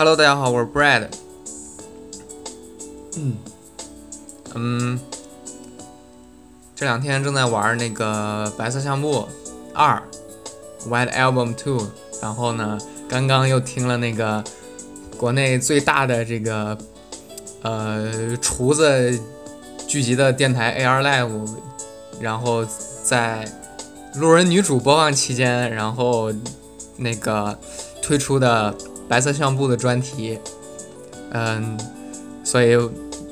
Hello，大家好，我是 Brad。嗯嗯，这两天正在玩那个《白色相簿二》（White Album Two），然后呢，刚刚又听了那个国内最大的这个呃厨子聚集的电台 AR Live，然后在路人女主播放期间，然后那个推出的。白色相簿的专题，嗯，所以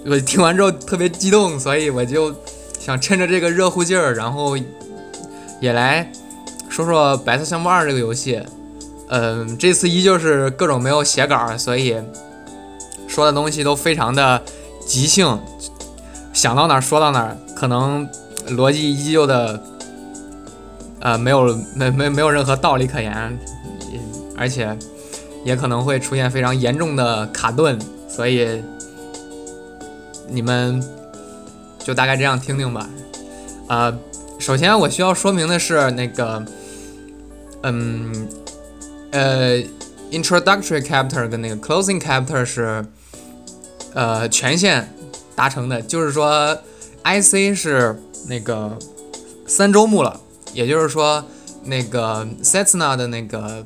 我听完之后特别激动，所以我就想趁着这个热乎劲儿，然后也来说说白色相簿二这个游戏。嗯，这次依旧是各种没有写稿，所以说的东西都非常的即兴，想到哪儿说到哪儿，可能逻辑依旧的，呃，没有没没没有任何道理可言，而且。也可能会出现非常严重的卡顿，所以你们就大概这样听听吧。呃，首先我需要说明的是，那个，嗯，呃，introductory chapter 跟那个 closing chapter 是呃全线达成的，就是说 IC 是那个三周目了，也就是说那个 Setsuna 的那个。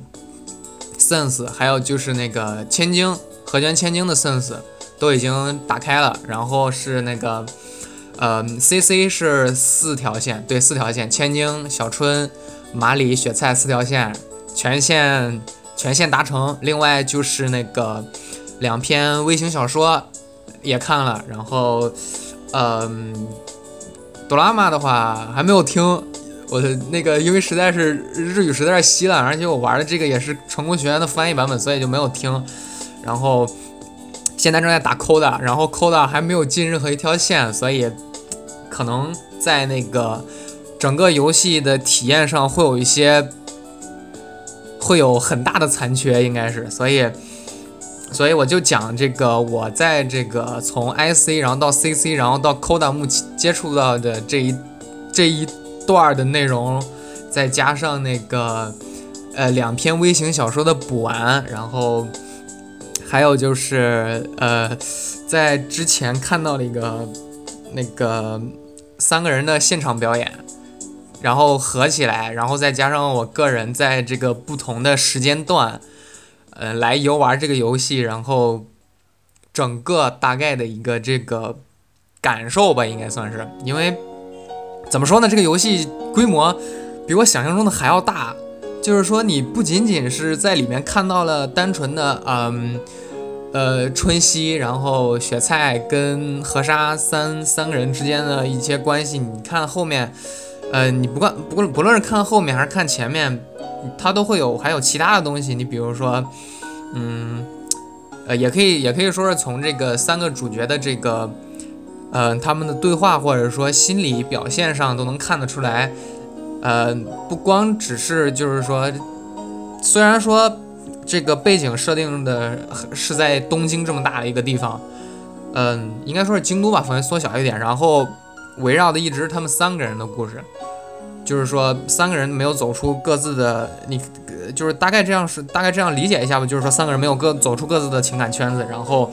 sense，还有就是那个千晶和弦千金的 sense 都已经打开了，然后是那个呃 CC 是四条线，对，四条线，千金、小春、马里、雪菜四条线全线全线达成。另外就是那个两篇微型小说也看了，然后嗯，哆啦 A 的话还没有听。我的那个，因为实在是日语实在是稀烂，而且我玩的这个也是成功学院的翻译版本，所以就没有听。然后现在正在打 Coda，然后 Coda 还没有进任何一条线，所以可能在那个整个游戏的体验上会有一些会有很大的残缺，应该是。所以，所以我就讲这个我在这个从 IC 然后到 CC 然后到 Coda 目前接触到的这一这一。段的内容，再加上那个呃两篇微型小说的补完，然后还有就是呃在之前看到了一个那个三个人的现场表演，然后合起来，然后再加上我个人在这个不同的时间段呃来游玩这个游戏，然后整个大概的一个这个感受吧，应该算是因为。怎么说呢？这个游戏规模比我想象中的还要大，就是说你不仅仅是在里面看到了单纯的，嗯，呃，春熙，然后雪菜跟河沙三三个人之间的一些关系，你看后面，呃，你不管不不论是看后面还是看前面，它都会有还有其他的东西。你比如说，嗯，呃，也可以也可以说是从这个三个主角的这个。嗯，他们的对话或者说心理表现上都能看得出来，呃，不光只是就是说，虽然说这个背景设定的是在东京这么大的一个地方，嗯，应该说是京都吧，范围缩小一点，然后围绕的一直是他们三个人的故事，就是说三个人没有走出各自的，你就是大概这样是大概这样理解一下吧，就是说三个人没有各走出各自的情感圈子，然后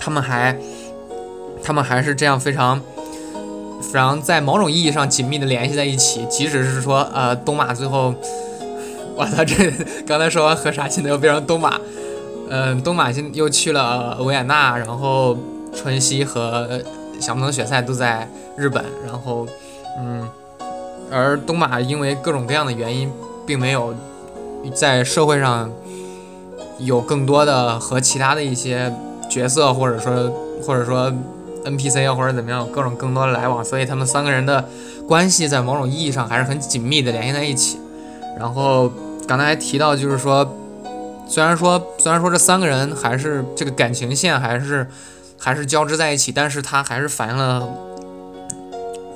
他们还。他们还是这样非常，非常在某种意义上紧密的联系在一起，即使是说，呃，东马最后，我操，这 刚才说完河沙，现在又变成东马，嗯，东马现又去了维也纳，然后春熙和小木藤雪菜都在日本，然后，嗯，而东马因为各种各样的原因，并没有在社会上有更多的和其他的一些角色，或者说，或者说。NPC 啊，或者怎么样，各种更多的来往，所以他们三个人的关系在某种意义上还是很紧密的联系在一起。然后刚才还提到，就是说，虽然说虽然说这三个人还是这个感情线还是还是交织在一起，但是它还是反映了，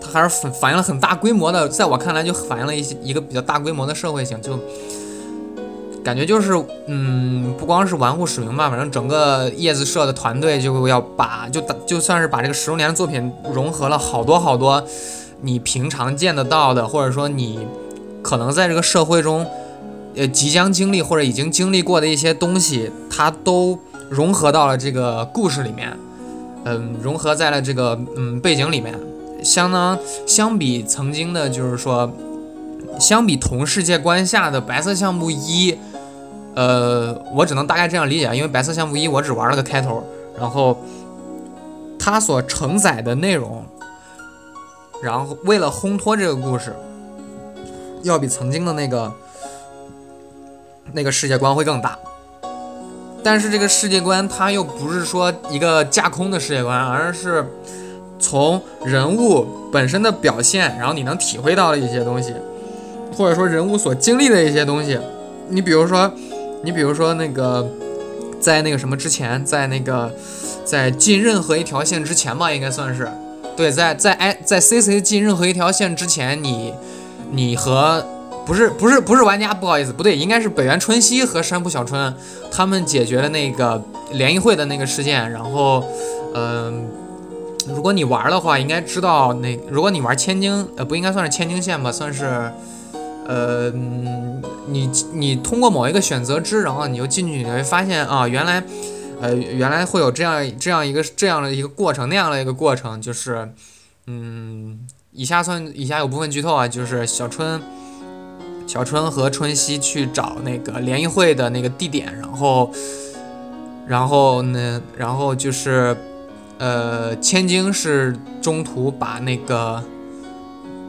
它还是反反映了很大规模的，在我看来就反映了一些一个比较大规模的社会性，就。感觉就是，嗯，不光是玩物使命吧，反正整个叶子社的团队就要把，就就算是把这个十周年的作品融合了好多好多你平常见得到的，或者说你可能在这个社会中呃即将经历或者已经经历过的一些东西，它都融合到了这个故事里面，嗯，融合在了这个嗯背景里面，相当相比曾经的，就是说，相比同世界观下的白色项目一，呃，我只能大概这样理解，因为白色相簿一我只玩了个开头，然后它所承载的内容，然后为了烘托这个故事，要比曾经的那个。那个世界观会更大，但是这个世界观它又不是说一个架空的世界观，而是从人物本身的表现，然后你能体会到的一些东西，或者说人物所经历的一些东西。你比如说，你比如说那个，在那个什么之前，在那个在进任何一条线之前吧，应该算是对，在在哎在 C C 进任何一条线之前，你你和。不是不是不是玩家，不好意思，不对，应该是北原春熙和山浦小春他们解决了那个联谊会的那个事件。然后，嗯，如果你玩的话，应该知道那如果你玩千金，呃，不应该算是千金线吧，算是，呃，你你通过某一个选择之，然后你就进去，你会发现啊，原来，呃，原来会有这样这样一个这样的一个过程，那样的一个过程，就是，嗯，以下算以下有部分剧透啊，就是小春。小春和春熙去找那个联谊会的那个地点，然后，然后呢，然后就是，呃，千金是中途把那个，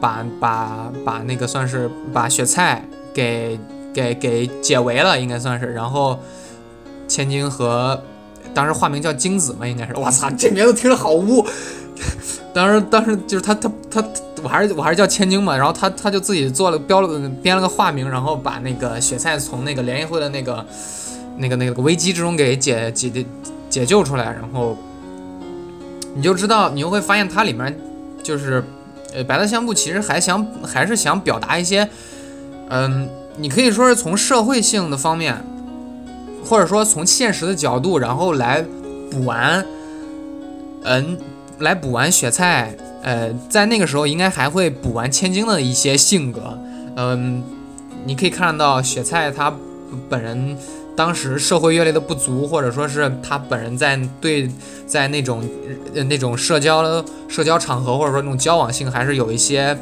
把把把那个算是把雪菜给给给解围了，应该算是。然后，千金和当时化名叫精子嘛，应该是。我操，这名字听着好污。当时当时就是他他他。我还是我还是叫千金嘛，然后他他就自己做了标了编了个化名，然后把那个雪菜从那个联谊会的那个那个那个危机之中给解解解解救出来，然后你就知道，你就会发现它里面就是呃白色相簿其实还想还是想表达一些，嗯，你可以说是从社会性的方面，或者说从现实的角度，然后来补完，嗯，来补完雪菜。呃，在那个时候应该还会补完千金的一些性格，嗯，你可以看到雪菜他本人当时社会阅历的不足，或者说是他本人在对在那种呃那种社交社交场合或者说那种交往性还是有一些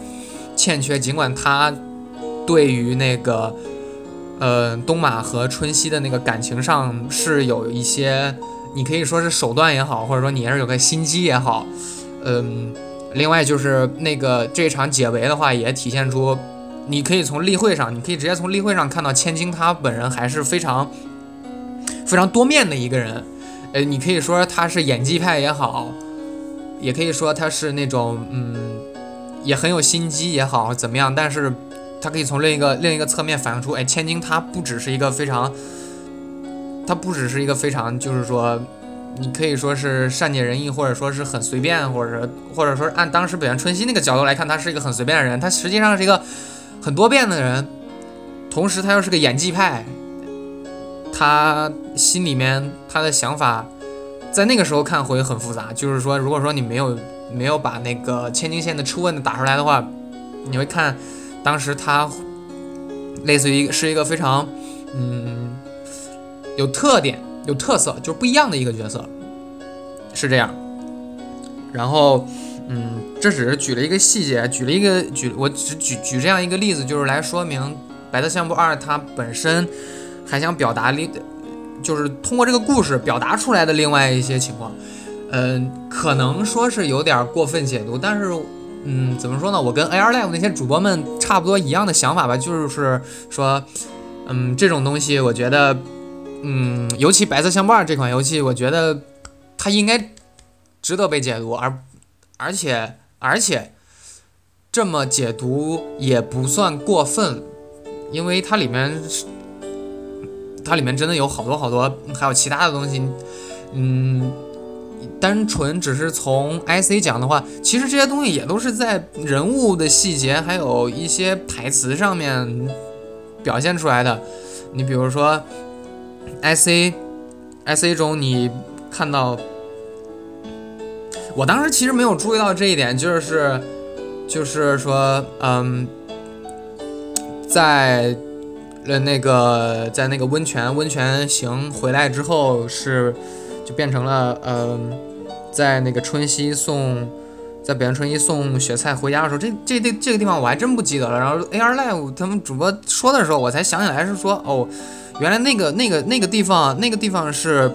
欠缺，尽管他对于那个呃东马和春熙的那个感情上是有一些，你可以说是手段也好，或者说你也是有个心机也好，嗯。另外就是那个这场解围的话，也体现出，你可以从例会上，你可以直接从例会上看到千金他本人还是非常非常多面的一个人，呃，你可以说他是演技派也好，也可以说他是那种嗯，也很有心机也好怎么样，但是他可以从另一个另一个侧面反映出，哎，千金他不只是一个非常，他不只是一个非常就是说。你可以说是善解人意，或者说是很随便，或者或者说按当时北原春熙那个角度来看，他是一个很随便的人。他实际上是一个很多变的人，同时他又是个演技派。他心里面他的想法，在那个时候看会很复杂。就是说，如果说你没有没有把那个千金线的初问打出来的话，你会看当时他类似于是一个非常嗯有特点。有特色，就是不一样的一个角色，是这样。然后，嗯，这只是举了一个细节，举了一个举，我只举举这样一个例子，就是来说明《白色相簿二》它本身还想表达另，就是通过这个故事表达出来的另外一些情况。嗯，可能说是有点过分解读，但是，嗯，怎么说呢？我跟 AR Live 那些主播们差不多一样的想法吧，就是说，嗯，这种东西，我觉得。嗯，尤其《白色相伴》这款游戏，我觉得它应该值得被解读，而而且而且这么解读也不算过分，因为它里面它里面真的有好多好多，还有其他的东西。嗯，单纯只是从 IC 讲的话，其实这些东西也都是在人物的细节，还有一些台词上面表现出来的。你比如说。I C I C 中，你看到，我当时其实没有注意到这一点，就是就是说，嗯，在呃那个在那个温泉温泉行回来之后是就变成了嗯，在那个春熙送在北原春熙送雪菜回家的时候，这这这这个地方我还真不记得了。然后 AR Live 他们主播说的时候，我才想起来是说哦，原来那个那个那个地方那个地方是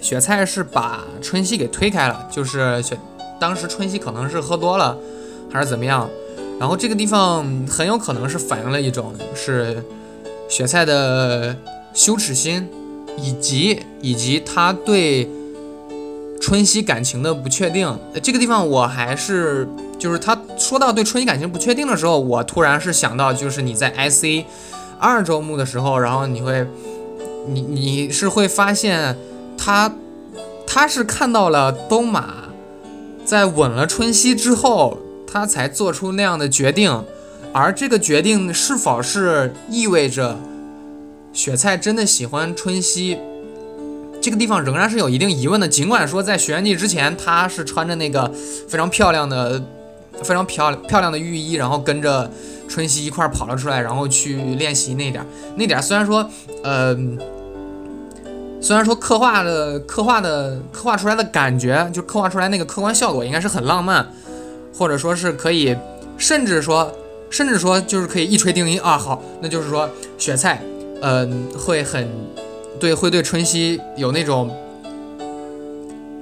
雪菜是把春熙给推开了，就是雪当时春熙可能是喝多了还是怎么样。然后这个地方很有可能是反映了一种是雪菜的羞耻心，以及以及他对春熙感情的不确定。这个地方我还是就是他说到对春熙感情不确定的时候，我突然是想到就是你在 IC 二周目的时候，然后你会你你是会发现他他是看到了东马在吻了春熙之后。他才做出那样的决定，而这个决定是否是意味着雪菜真的喜欢春熙，这个地方仍然是有一定疑问的。尽管说在《学员记》之前，他是穿着那个非常漂亮的、非常漂漂亮的浴衣，然后跟着春熙一块跑了出来，然后去练习那点。那点虽然说，呃，虽然说刻画的、刻画的、刻画出来的感觉，就刻画出来那个客观效果应该是很浪漫。或者说是可以，甚至说，甚至说就是可以一锤定音啊！好，那就是说雪菜，嗯，会很对，会对春熙有那种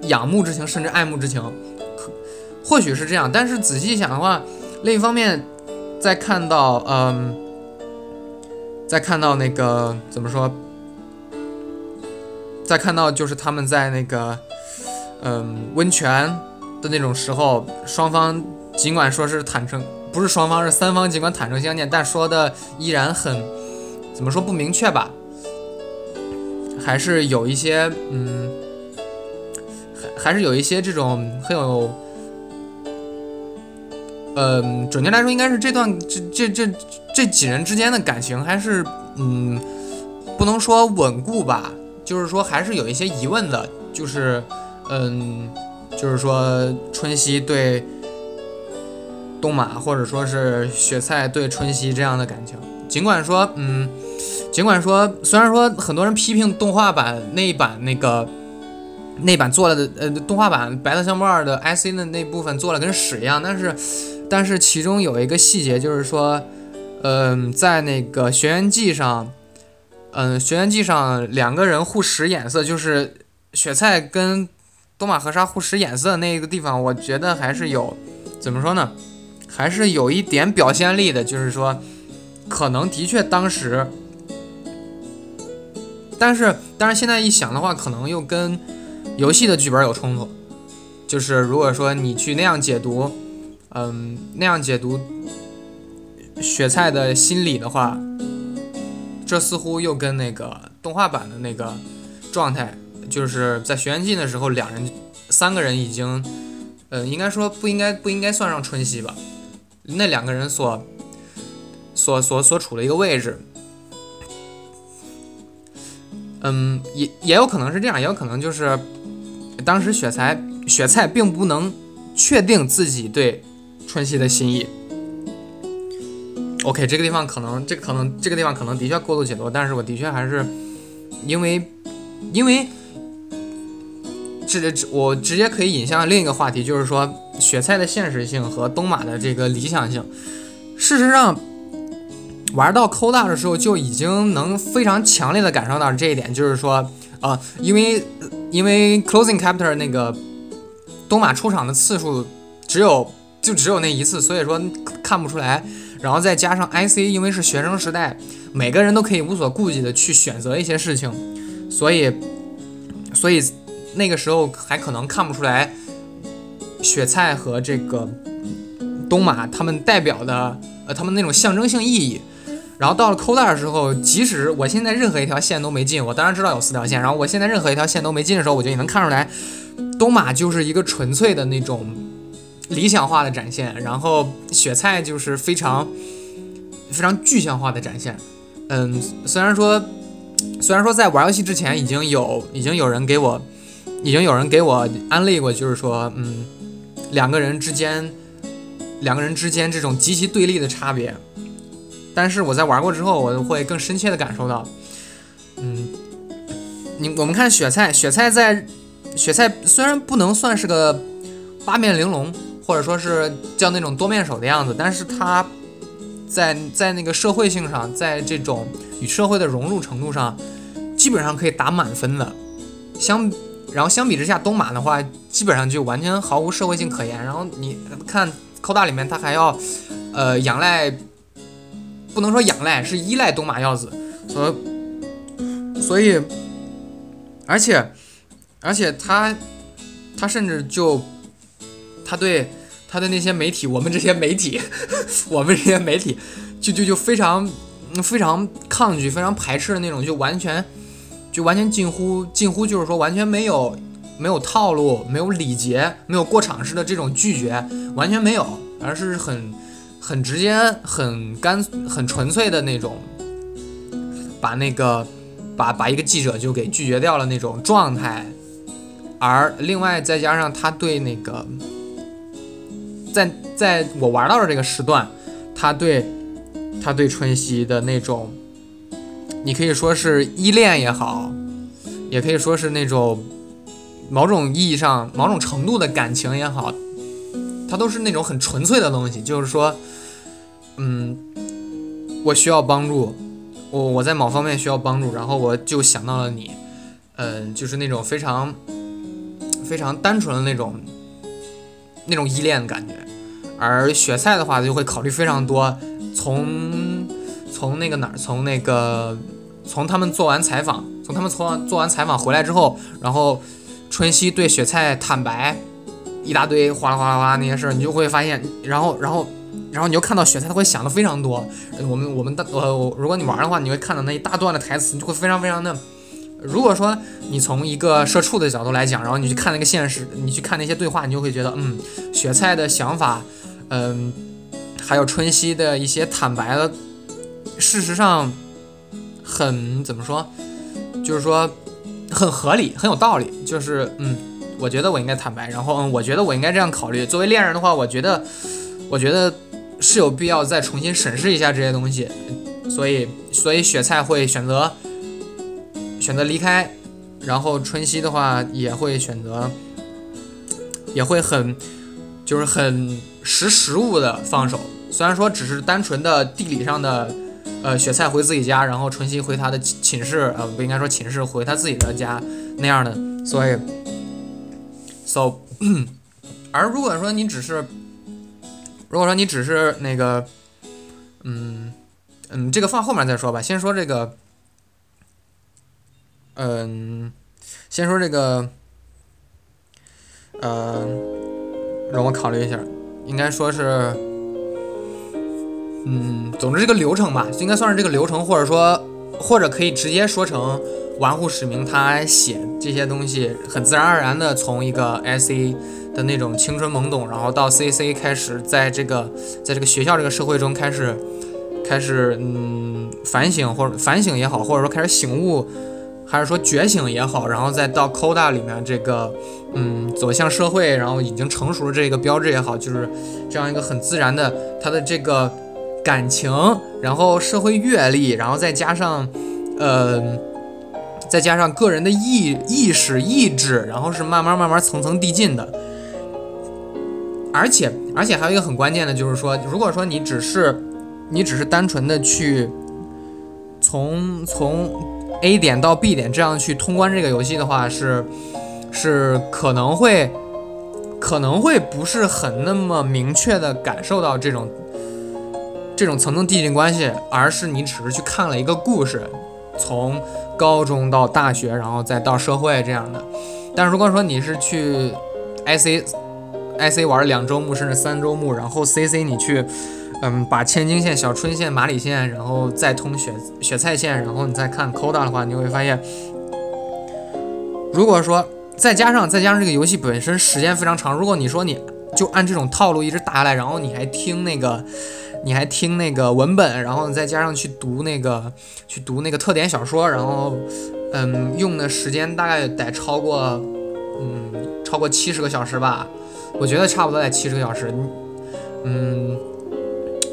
仰慕之情，甚至爱慕之情，或许是这样。但是仔细想的话，另一方面，再看到，嗯，再看到那个怎么说？再看到就是他们在那个，嗯，温泉。的那种时候，双方尽管说是坦诚，不是双方是三方，尽管坦诚相见，但说的依然很怎么说不明确吧？还是有一些嗯，还还是有一些这种很有，嗯，准确来说，应该是这段这这这这几人之间的感情还是嗯，不能说稳固吧，就是说还是有一些疑问的，就是嗯。就是说，春熙对东马，或者说是雪菜对春熙这样的感情，尽管说，嗯，尽管说，虽然说很多人批评动画版那一版那个那版做了的，呃，动画版《白色相簿二》的 IC 的那部分做了跟屎一样，但是，但是其中有一个细节，就是说，嗯，在那个《学员记》上，嗯，《学员记》上两个人互使眼色，就是雪菜跟。东马和沙互使眼色那个地方，我觉得还是有，怎么说呢，还是有一点表现力的。就是说，可能的确当时，但是但是现在一想的话，可能又跟游戏的剧本有冲突。就是如果说你去那样解读，嗯，那样解读雪菜的心理的话，这似乎又跟那个动画版的那个状态。就是在学员季的时候，两人、三个人已经，呃，应该说不应该不应该算上春熙吧？那两个人所、所、所、所处的一个位置，嗯，也也有可能是这样，也有可能就是当时雪菜雪菜并不能确定自己对春熙的心意。OK，这个地方可能，这个可能，这个地方可能的确过度解读，但是我的确还是因为，因为。这这我直接可以引向另一个话题，就是说雪菜的现实性和东马的这个理想性。事实上，玩到扣大的时候就已经能非常强烈的感受到这一点，就是说，呃，因为因为 closing chapter 那个东马出场的次数只有就只有那一次，所以说看不出来。然后再加上 IC，因为是学生时代，每个人都可以无所顾忌的去选择一些事情，所以所以。那个时候还可能看不出来雪菜和这个东马他们代表的呃他们那种象征性意义，然后到了扣带的时候，即使我现在任何一条线都没进，我当然知道有四条线，然后我现在任何一条线都没进的时候，我就也能看出来，东马就是一个纯粹的那种理想化的展现，然后雪菜就是非常非常具象化的展现。嗯，虽然说虽然说在玩游戏之前已经有已经有人给我。已经有人给我安利过，就是说，嗯，两个人之间，两个人之间这种极其对立的差别，但是我在玩过之后，我会更深切的感受到，嗯，你我们看雪菜，雪菜在雪菜虽然不能算是个八面玲珑，或者说是叫那种多面手的样子，但是它在在那个社会性上，在这种与社会的融入程度上，基本上可以打满分的。相然后相比之下，东马的话，基本上就完全毫无社会性可言。然后你看扣大里面，他还要呃仰赖。不能说仰赖，是依赖东马耀子，所所以，而且，而且他，他甚至就，他对他的那些媒体，我们这些媒体，我们这些媒体，就就就非常非常抗拒，非常排斥的那种，就完全，就完全近乎近乎就是说完全没有没有套路，没有礼节，没有过场式的这种拒绝，完全没有，而是很。很直接、很干、很纯粹的那种，把那个把把一个记者就给拒绝掉了那种状态，而另外再加上他对那个，在在我玩到的这个时段，他对他对春熙的那种，你可以说是依恋也好，也可以说是那种某种意义上某种程度的感情也好，他都是那种很纯粹的东西，就是说。嗯，我需要帮助，我我在某方面需要帮助，然后我就想到了你，嗯，就是那种非常非常单纯的那种那种依恋的感觉。而雪菜的话就会考虑非常多，从从那个哪儿，从那个从他们做完采访，从他们从做完采访回来之后，然后春熙对雪菜坦白一大堆哗啦哗啦哗啦那些事儿，你就会发现，然后然后。然后你就看到雪菜，他会想的非常多。我们我们的呃，如果你玩的话，你会看到那一大段的台词，你就会非常非常的。如果说你从一个社畜的角度来讲，然后你去看那个现实，你去看那些对话，你就会觉得，嗯，雪菜的想法，嗯，还有春熙的一些坦白的，事实上很怎么说，就是说很合理，很有道理。就是嗯，我觉得我应该坦白，然后嗯，我觉得我应该这样考虑。作为恋人的话，我觉得，我觉得。是有必要再重新审视一下这些东西，所以所以雪菜会选择选择离开，然后春熙的话也会选择，也会很就是很识时务的放手。虽然说只是单纯的地理上的，呃，雪菜回自己家，然后春熙回他的寝室，呃，不应该说寝室，回他自己的家那样的。所以，so，而如果说你只是。如果说你只是那个，嗯嗯，这个放后面再说吧。先说这个，嗯，先说这个，嗯，让我考虑一下，应该说是，嗯，总之这个流程吧，应该算是这个流程，或者说，或者可以直接说成玩户使命他写这些东西，很自然而然的从一个 S A。的那种青春懵懂，然后到 C C 开始在这个在这个学校这个社会中开始开始嗯反省或者反省也好，或者说开始醒悟，还是说觉醒也好，然后再到 Coda 里面这个嗯走向社会，然后已经成熟的这个标志也好，就是这样一个很自然的他的这个感情，然后社会阅历，然后再加上呃再加上个人的意意识意志，然后是慢慢慢慢层层递进的。而且，而且还有一个很关键的，就是说，如果说你只是，你只是单纯的去从从 A 点到 B 点这样去通关这个游戏的话，是是可能会可能会不是很那么明确的感受到这种这种层层递进关系，而是你只是去看了一个故事，从高中到大学，然后再到社会这样的。但如果说你是去 IC。I C 玩两周目甚至三周目，然后 C C 你去，嗯，把千金线、小春线、马里线，然后再通雪雪菜线，然后你再看 Coda 的话，你会发现，如果说再加上再加上这个游戏本身时间非常长，如果你说你就按这种套路一直打下来，然后你还听那个，你还听那个文本，然后再加上去读那个去读那个特点小说，然后嗯，用的时间大概得超过嗯超过七十个小时吧。我觉得差不多在七十个小时，嗯，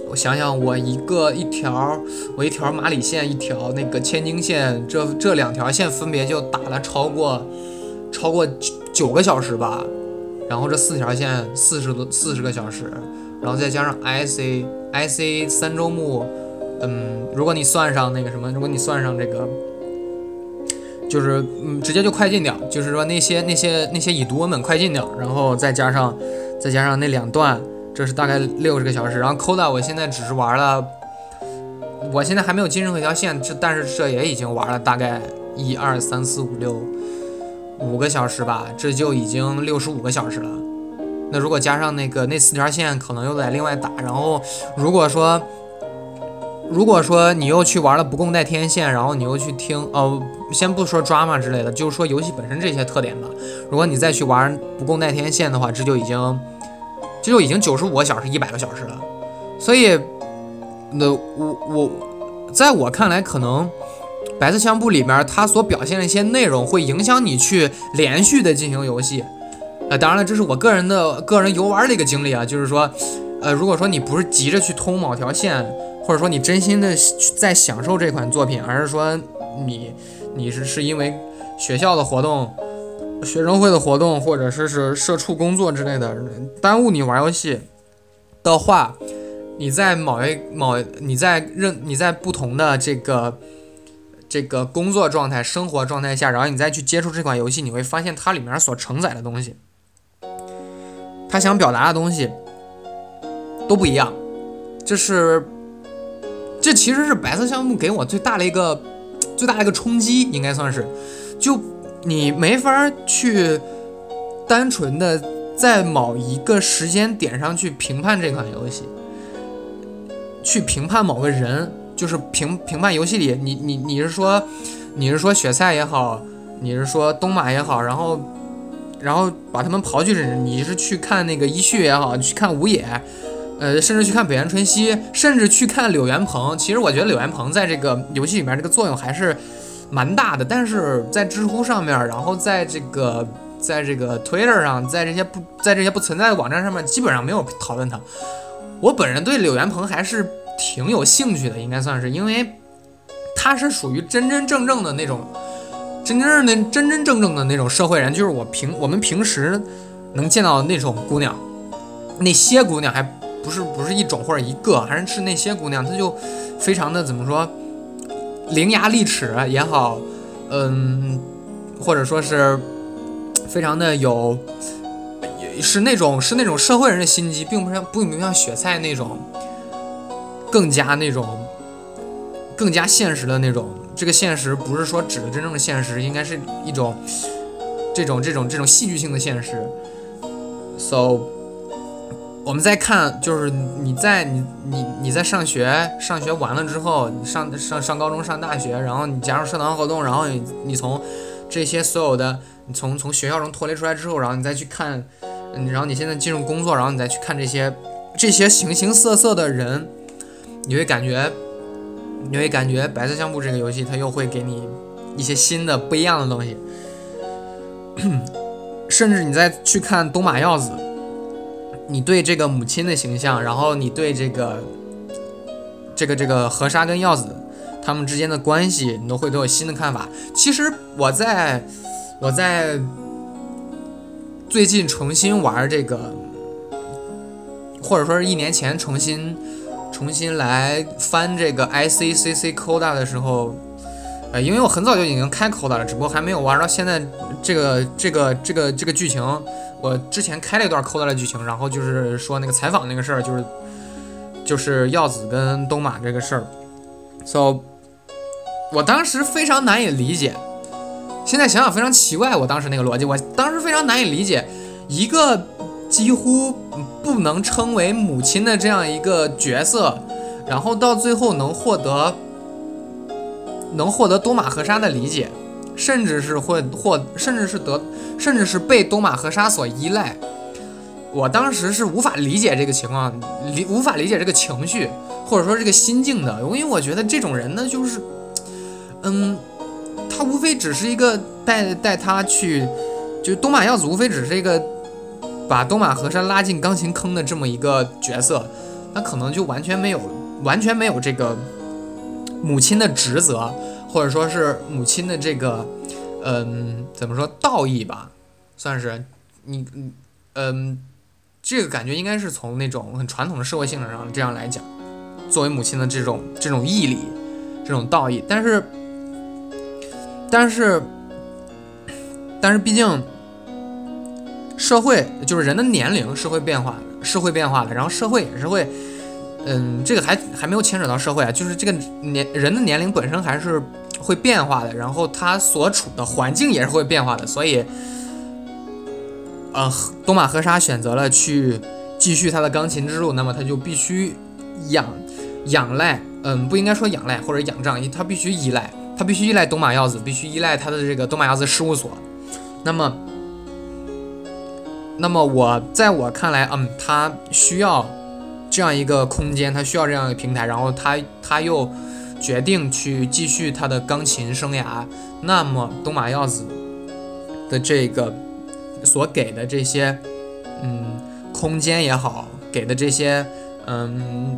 我想想，我一个一条，我一条马里线，一条那个千金线，这这两条线分别就打了超过超过九九个小时吧。然后这四条线四十多四十个小时，然后再加上 IC IC 三周目，嗯，如果你算上那个什么，如果你算上这个，就是嗯，直接就快进掉，就是说那些那些那些已读文本快进掉，然后再加上再加上那两段，这是大概六十个小时。然后 Coda 我现在只是玩了，我现在还没有进任何一条线，这但是这也已经玩了大概一二三四五六。五个小时吧，这就已经六十五个小时了。那如果加上那个那四条线，可能又得另外打。然后如果说，如果说你又去玩了不共戴天线，然后你又去听，哦，先不说 drama 之类的，就是说游戏本身这些特点吧。如果你再去玩不共戴天线的话，这就已经，这就已经九十五个小时，一百个小时了。所以，那我我，在我看来，可能。白色相簿里面，它所表现的一些内容会影响你去连续的进行游戏。呃，当然了，这是我个人的个人游玩的一个经历啊，就是说，呃，如果说你不是急着去通某条线，或者说你真心的在享受这款作品，而是说你你是是因为学校的活动、学生会的活动，或者说是社畜工作之类的耽误你玩游戏的话，你在某一某你在任你在不同的这个。这个工作状态、生活状态下，然后你再去接触这款游戏，你会发现它里面所承载的东西，他想表达的东西都不一样。这是，这其实是白色项目给我最大的一个最大的一个冲击，应该算是。就你没法去单纯的在某一个时间点上去评判这款游戏，去评判某个人。就是评评判游戏里，你你你是说，你是说雪菜也好，你是说东马也好，然后然后把他们刨去，你是去看那个一旭也好，去看五野，呃，甚至去看北原春熙，甚至去看柳元鹏。其实我觉得柳元鹏在这个游戏里面这个作用还是蛮大的，但是在知乎上面，然后在这个在这个 Twitter 上，在这些不在这些不存在的网站上面，基本上没有讨论他。我本人对柳元鹏还是。挺有兴趣的，应该算是，因为他是属于真真正正的那种，真真的真真正正的那种社会人，就是我平我们平时能见到的那种姑娘，那些姑娘还不是不是一种或者一个，还是是那些姑娘，她就非常的怎么说，伶牙俐齿也好，嗯，或者说是非常的有，是那种是那种社会人的心机，并不像并不像雪菜那种。更加那种，更加现实的那种。这个现实不是说指的真正的现实，应该是一种这种这种这种戏剧性的现实。So，我们再看，就是你在你你你在上学，上学完了之后，你上上上高中上大学，然后你加入社团活动，然后你你从这些所有的，你从从学校中脱离出来之后，然后你再去看，然后你现在进入工作，然后你再去看这些这些形形色色的人。你会感觉，你会感觉白色相簿这个游戏，它又会给你一些新的、不一样的东西。甚至你再去看东马耀子，你对这个母亲的形象，然后你对这个、这个、这个河沙跟耀子他们之间的关系，你都会都有新的看法。其实我在我在最近重新玩这个，或者说是一年前重新。重新来翻这个 I C C C Coda 的时候，呃，因为我很早就已经开 Coda 了，只不过还没有玩到现在这个这个这个这个剧情。我之前开了一段 Coda 的剧情，然后就是说那个采访那个事儿，就是就是耀子跟东马这个事儿。So，我当时非常难以理解，现在想想非常奇怪，我当时那个逻辑，我当时非常难以理解一个。几乎不能称为母亲的这样一个角色，然后到最后能获得，能获得东马河沙的理解，甚至是会获，甚至是得，甚至是被东马河沙所依赖。我当时是无法理解这个情况，理无法理解这个情绪，或者说这个心境的，因为我觉得这种人呢，就是，嗯，他无非只是一个带带他去，就东马耀子无非只是一个。把东马河山拉进钢琴坑的这么一个角色，他可能就完全没有完全没有这个母亲的职责，或者说是母亲的这个嗯怎么说道义吧，算是你嗯嗯这个感觉应该是从那种很传统的社会性质上这样来讲，作为母亲的这种这种义理，这种道义，但是但是但是毕竟。社会就是人的年龄是会变化的，是会变化的。然后社会也是会，嗯，这个还还没有牵扯到社会啊，就是这个年人的年龄本身还是会变化的，然后他所处的环境也是会变化的。所以，呃，东马和沙选择了去继续他的钢琴之路，那么他就必须仰仰赖，嗯，不应该说仰赖或者仰仗，他必须依赖，他必须依赖东马耀子，必须依赖他的这个东马耀子事务所。那么。那么我在我看来，嗯，他需要这样一个空间，他需要这样一个平台，然后他他又决定去继续他的钢琴生涯。那么东马耀子的这个所给的这些，嗯，空间也好，给的这些，嗯，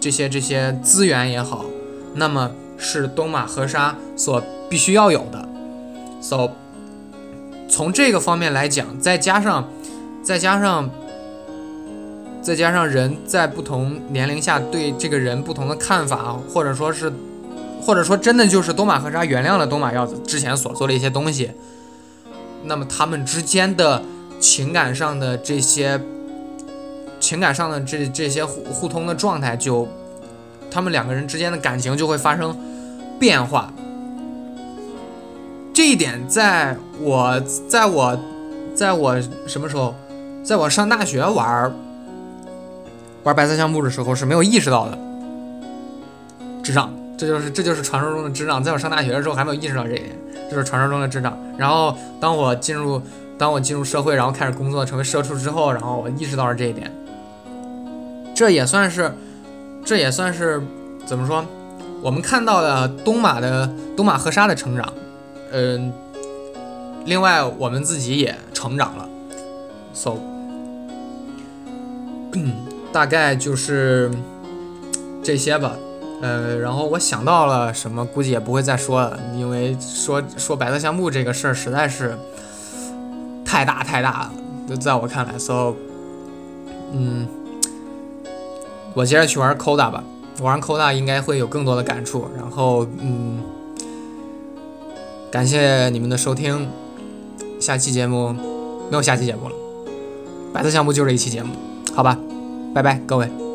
这些这些资源也好，那么是东马河沙所必须要有的。So。从这个方面来讲，再加上，再加上，再加上人在不同年龄下对这个人不同的看法，或者说是，或者说真的就是东马和沙原谅了东马耀子之前所做的一些东西，那么他们之间的情感上的这些，情感上的这这些互互通的状态，就他们两个人之间的感情就会发生变化。这一点，在我在我在我什么时候，在我上大学玩玩白色相簿的时候是没有意识到的。智障，这就是这就是传说中的智障。在我上大学的时候还没有意识到这一点，这是传说中的智障。然后当我进入当我进入社会，然后开始工作，成为社畜之后，然后我意识到了这一点。这也算是，这也算是怎么说？我们看到了东马的东马和沙的成长。嗯，另外我们自己也成长了，so，大概就是这些吧。呃，然后我想到了什么，估计也不会再说了，因为说说白色橡木这个事儿实在是太大太大了，在我看来，so，嗯，我接着去玩 Coda 吧，玩 Coda 应该会有更多的感触，然后嗯。感谢你们的收听，下期节目没有下期节目了，白色项目就这一期节目，好吧，拜拜各位。